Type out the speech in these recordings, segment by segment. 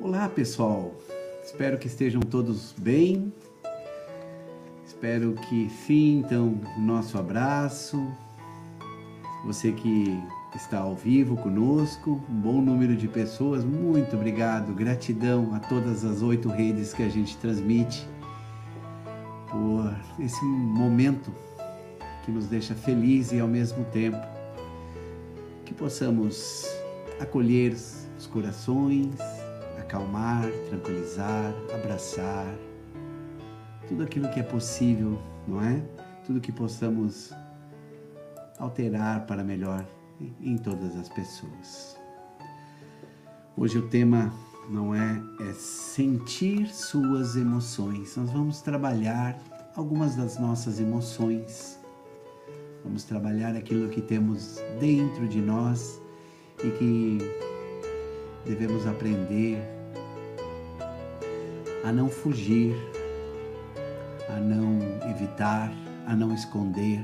Olá pessoal, espero que estejam todos bem. Espero que sintam o nosso abraço. Você que está ao vivo conosco, um bom número de pessoas, muito obrigado, gratidão a todas as oito redes que a gente transmite por esse momento que nos deixa feliz e ao mesmo tempo que possamos acolher os corações, acalmar, tranquilizar, abraçar, tudo aquilo que é possível, não é? Tudo que possamos alterar para melhor em todas as pessoas. Hoje o tema não é, é sentir suas emoções. Nós vamos trabalhar algumas das nossas emoções. Vamos trabalhar aquilo que temos dentro de nós e que devemos aprender a não fugir, a não evitar, a não esconder.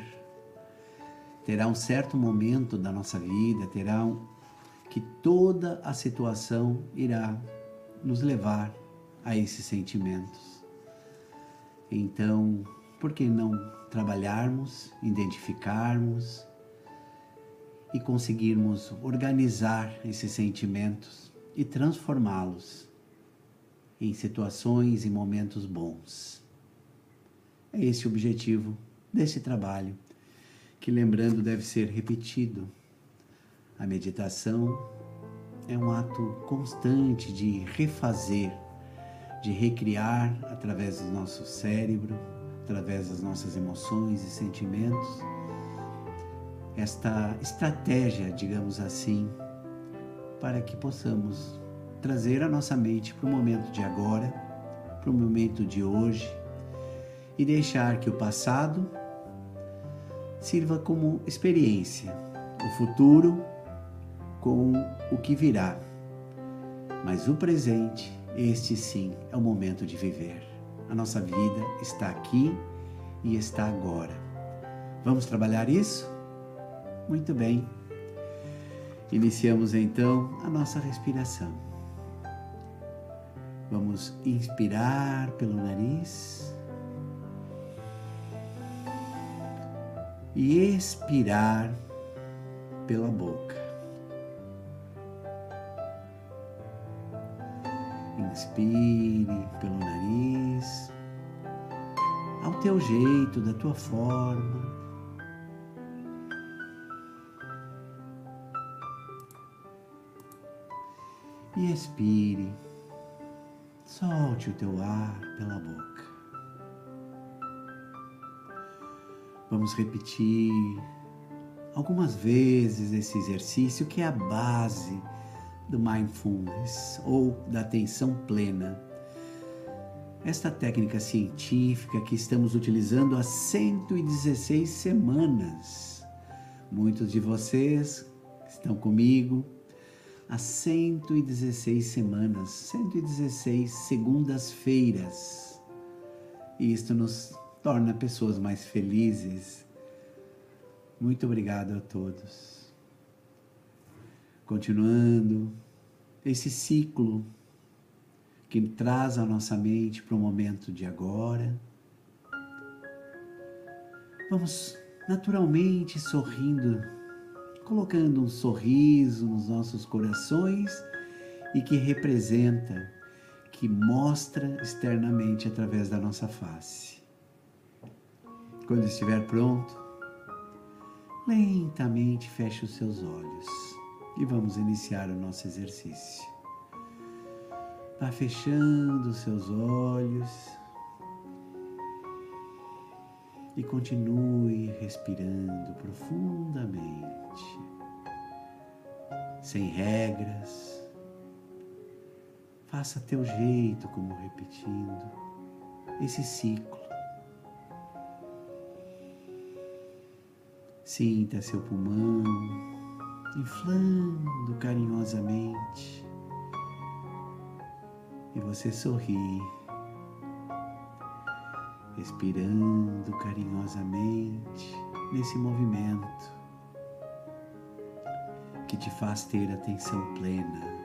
Terá um certo momento da nossa vida, terá um, que toda a situação irá nos levar a esses sentimentos. Então, por que não trabalharmos, identificarmos e conseguirmos organizar esses sentimentos e transformá-los em situações e momentos bons. É esse o objetivo desse trabalho, que lembrando deve ser repetido. A meditação é um ato constante de refazer, de recriar através do nosso cérebro, através das nossas emoções e sentimentos, esta estratégia, digamos assim, para que possamos trazer a nossa mente para o momento de agora, para o momento de hoje e deixar que o passado sirva como experiência, o futuro com o que virá. Mas o presente, este sim, é o momento de viver. A nossa vida está aqui e está agora. Vamos trabalhar isso? Muito bem. Iniciamos então a nossa respiração. Vamos inspirar pelo nariz e expirar pela boca. Inspire pelo nariz, ao teu jeito, da tua forma. E expire, solte o teu ar pela boca. Vamos repetir algumas vezes esse exercício que é a base do mindfulness ou da atenção plena. Esta técnica científica que estamos utilizando há 116 semanas. Muitos de vocês estão comigo há 116 semanas, 116 segundas-feiras. E isto nos torna pessoas mais felizes. Muito obrigado a todos continuando esse ciclo que traz a nossa mente para o momento de agora. Vamos naturalmente sorrindo, colocando um sorriso nos nossos corações e que representa, que mostra externamente através da nossa face. Quando estiver pronto, lentamente feche os seus olhos e vamos iniciar o nosso exercício. Vá fechando os seus olhos e continue respirando profundamente, sem regras. Faça teu jeito, como repetindo esse ciclo. Sinta seu pulmão inflando carinhosamente. E você sorri, respirando carinhosamente nesse movimento que te faz ter atenção plena.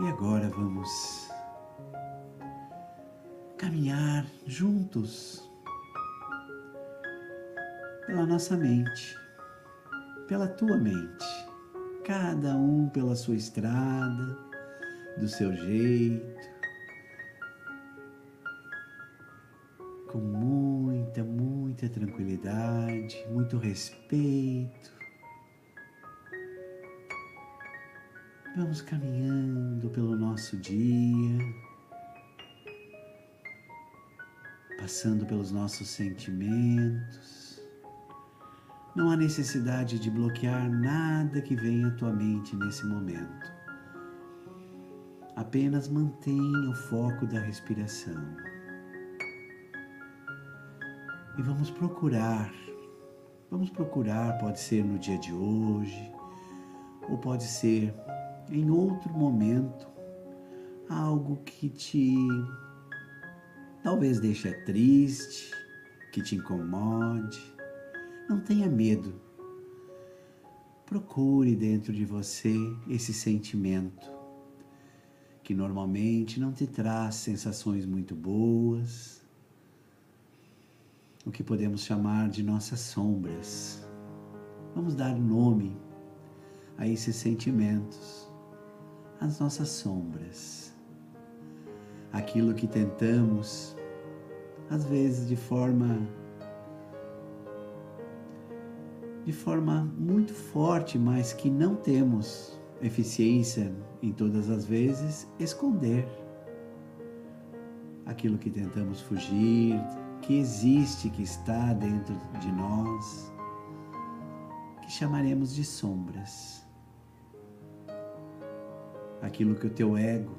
E agora vamos caminhar juntos pela nossa mente, pela tua mente, cada um pela sua estrada, do seu jeito com muita, muita tranquilidade, muito respeito. Vamos caminhando pelo nosso dia, passando pelos nossos sentimentos. Não há necessidade de bloquear nada que venha à tua mente nesse momento. Apenas mantenha o foco da respiração. E vamos procurar, vamos procurar, pode ser no dia de hoje, ou pode ser em outro momento algo que te talvez deixe triste, que te incomode. Não tenha medo. Procure dentro de você esse sentimento que normalmente não te traz sensações muito boas, o que podemos chamar de nossas sombras. Vamos dar nome a esses sentimentos as nossas sombras, aquilo que tentamos, às vezes de forma de forma muito forte, mas que não temos eficiência em todas as vezes, esconder aquilo que tentamos fugir, que existe, que está dentro de nós, que chamaremos de sombras aquilo que o teu ego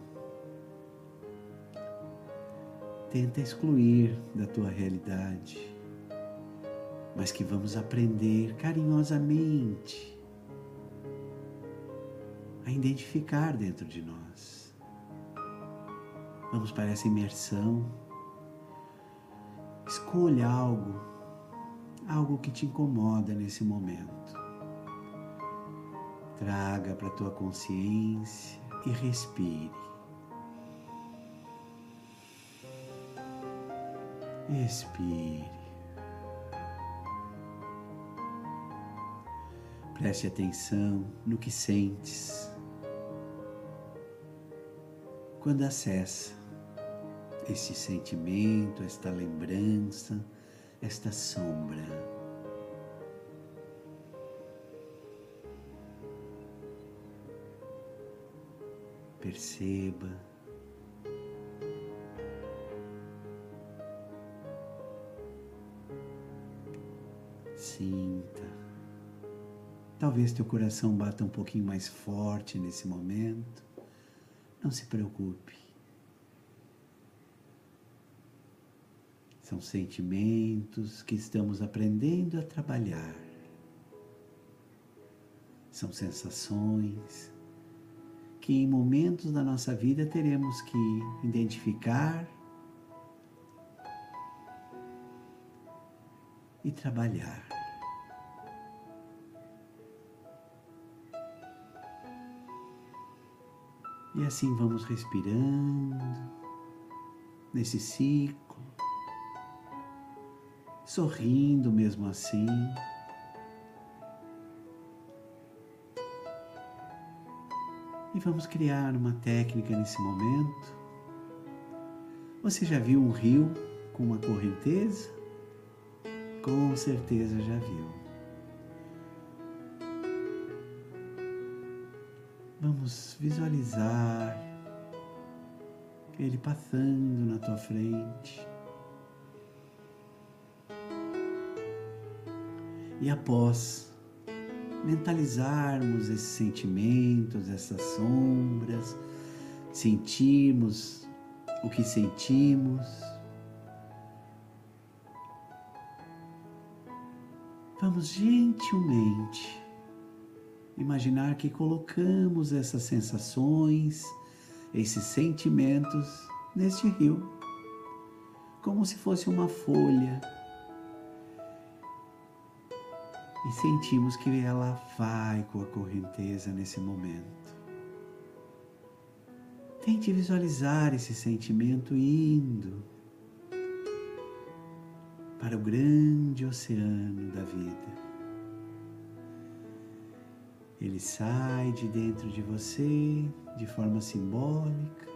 tenta excluir da tua realidade, mas que vamos aprender carinhosamente a identificar dentro de nós. Vamos para essa imersão. Escolha algo, algo que te incomoda nesse momento. Traga para a tua consciência e respire. Expire. Preste atenção no que sentes quando acessa esse sentimento, esta lembrança, esta sombra. perceba. Sinta. Talvez teu coração bata um pouquinho mais forte nesse momento. Não se preocupe. São sentimentos que estamos aprendendo a trabalhar. São sensações que em momentos da nossa vida teremos que identificar e trabalhar. E assim vamos respirando nesse ciclo, sorrindo mesmo assim. E vamos criar uma técnica nesse momento. Você já viu um rio com uma correnteza? Com certeza já viu. Vamos visualizar ele passando na tua frente. E após mentalizarmos esses sentimentos, essas sombras, sentirmos o que sentimos. Vamos gentilmente imaginar que colocamos essas sensações, esses sentimentos neste rio, como se fosse uma folha e sentimos que ela vai com a correnteza nesse momento. Tente visualizar esse sentimento indo para o grande oceano da vida. Ele sai de dentro de você de forma simbólica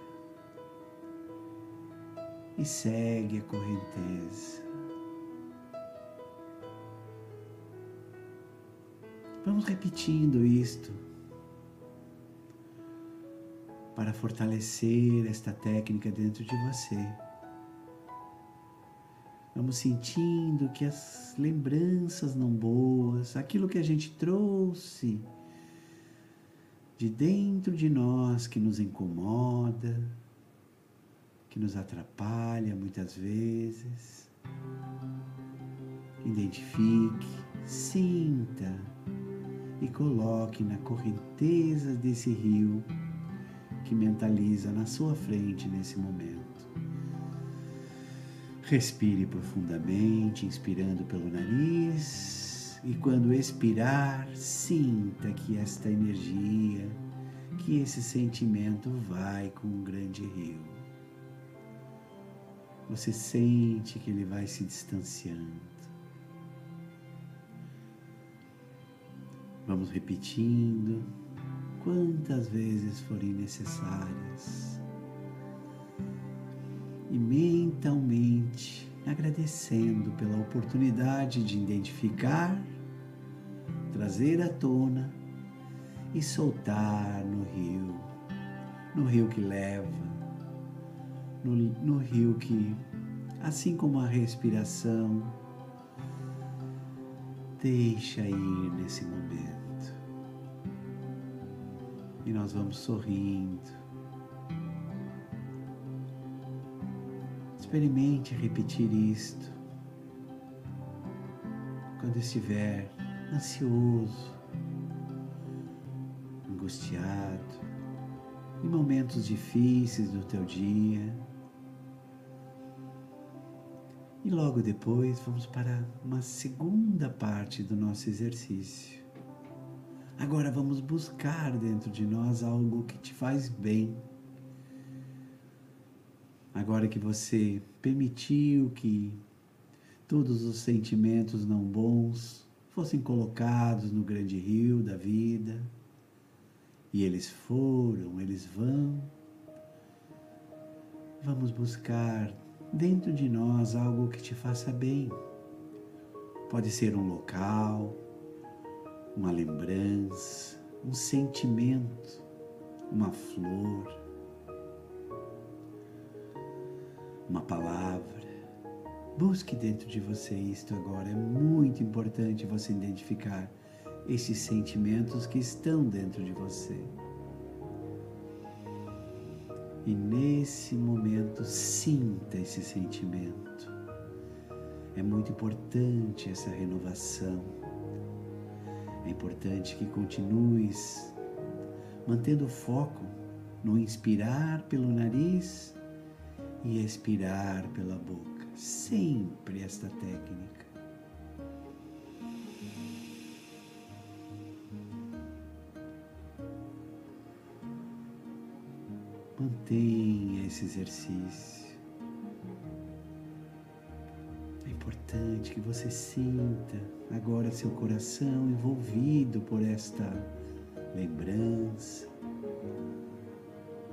e segue a correnteza. Vamos repetindo isto para fortalecer esta técnica dentro de você. Vamos sentindo que as lembranças não boas, aquilo que a gente trouxe de dentro de nós que nos incomoda, que nos atrapalha muitas vezes. Identifique, sinta e coloque na correnteza desse rio que mentaliza na sua frente nesse momento. Respire profundamente, inspirando pelo nariz, e quando expirar, sinta que esta energia, que esse sentimento vai com um grande rio você sente que ele vai se distanciando. Vamos repetindo. Quantas vezes forem necessárias. E mentalmente agradecendo pela oportunidade de identificar, trazer à tona e soltar no rio, no rio que leva. No, no rio que, assim como a respiração, deixa ir nesse momento. E nós vamos sorrindo. Experimente repetir isto quando estiver ansioso, angustiado, em momentos difíceis do teu dia. E logo depois vamos para uma segunda parte do nosso exercício. Agora vamos buscar dentro de nós algo que te faz bem. Agora que você permitiu que todos os sentimentos não bons fossem colocados no grande rio da vida, e eles foram, eles vão, vamos buscar dentro de nós algo que te faça bem. Pode ser um local, uma lembrança, um sentimento, uma flor, uma palavra. Busque dentro de você isto agora. É muito importante você identificar esses sentimentos que estão dentro de você. E nesse momento, sinta esse sentimento. É muito importante essa renovação. É importante que continues mantendo o foco no inspirar pelo nariz e expirar pela boca. Sempre esta técnica. Mantenha esse exercício. É importante que você sinta agora seu coração envolvido por esta lembrança,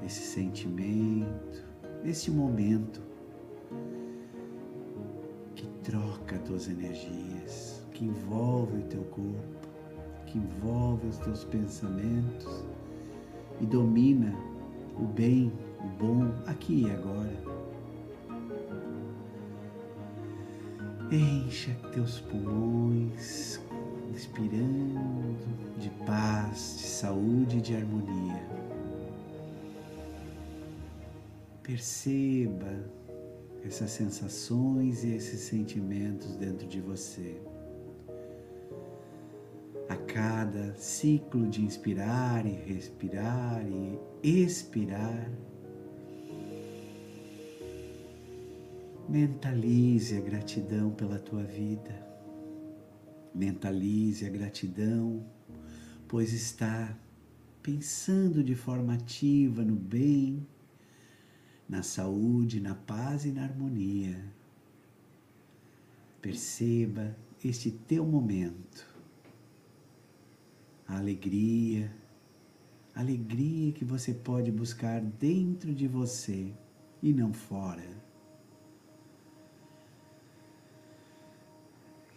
esse sentimento, esse momento que troca as tuas energias, que envolve o teu corpo, que envolve os teus pensamentos e domina o bem, o bom aqui e agora. Encha teus pulmões, inspirando de paz, de saúde e de harmonia. Perceba essas sensações e esses sentimentos dentro de você cada ciclo de inspirar e respirar e expirar. Mentalize a gratidão pela tua vida. Mentalize a gratidão, pois está pensando de forma ativa no bem na saúde, na paz e na harmonia. Perceba este teu momento, a alegria, a alegria que você pode buscar dentro de você e não fora.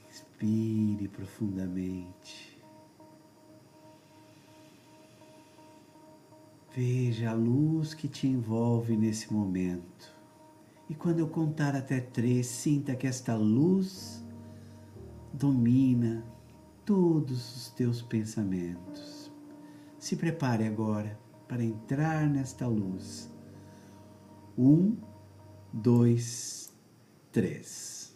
Inspire profundamente. Veja a luz que te envolve nesse momento. E quando eu contar até três, sinta que esta luz domina todos os teus pensamentos. Se prepare agora para entrar nesta luz. Um, dois, três.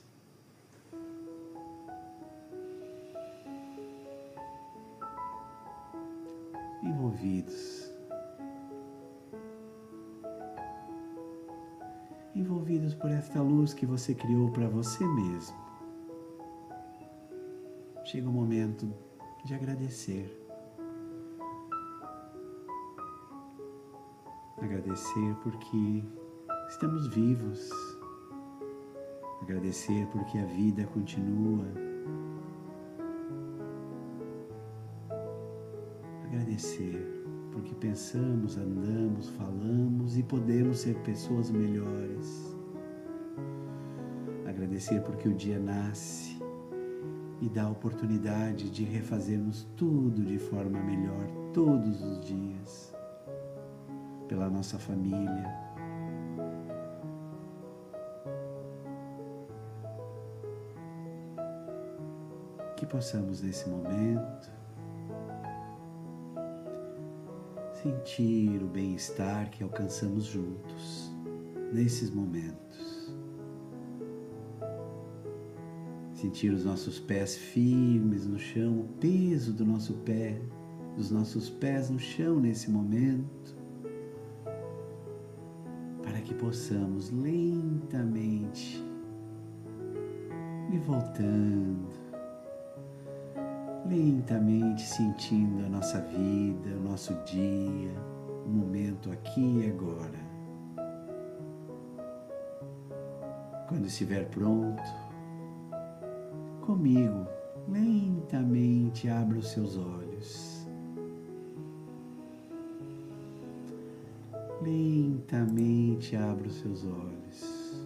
Envolvidos envolvidos por esta luz que você criou para você mesmo. Chega o momento de agradecer. Agradecer porque estamos vivos. Agradecer porque a vida continua. Agradecer porque pensamos, andamos, falamos e podemos ser pessoas melhores. Agradecer porque o dia nasce e dá a oportunidade de refazermos tudo de forma melhor todos os dias, pela nossa família. Que possamos nesse momento sentir o bem-estar que alcançamos juntos nesses momentos. Sentir os nossos pés firmes no chão, o peso do nosso pé, dos nossos pés no chão nesse momento, para que possamos lentamente ir voltando lentamente sentindo a nossa vida, o nosso dia, o momento aqui e agora. Quando estiver pronto, comigo, lentamente abra os seus olhos. Lentamente abra os seus olhos.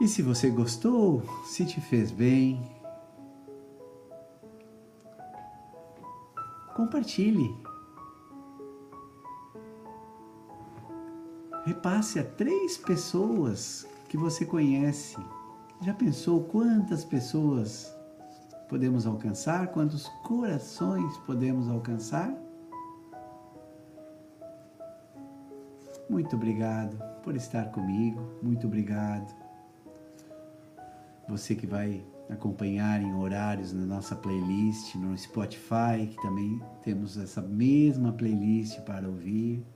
E se você gostou, se te fez bem, compartilhe. Repasse a três pessoas que você conhece. Já pensou quantas pessoas podemos alcançar? Quantos corações podemos alcançar? Muito obrigado por estar comigo. Muito obrigado você que vai acompanhar em horários na nossa playlist no Spotify, que também temos essa mesma playlist para ouvir.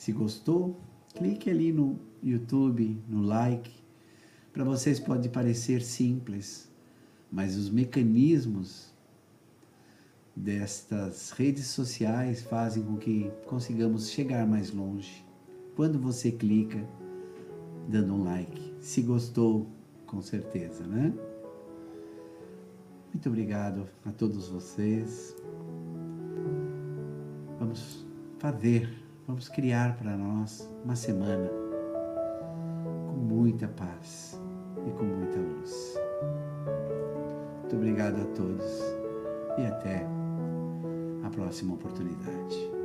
Se gostou, clique ali no YouTube, no like. Para vocês pode parecer simples, mas os mecanismos destas redes sociais fazem com que consigamos chegar mais longe. Quando você clica, dando um like. Se gostou, com certeza, né? Muito obrigado a todos vocês. Vamos fazer, vamos criar para nós uma semana com muita paz e com muita luz. Muito obrigado a todos e até a próxima oportunidade.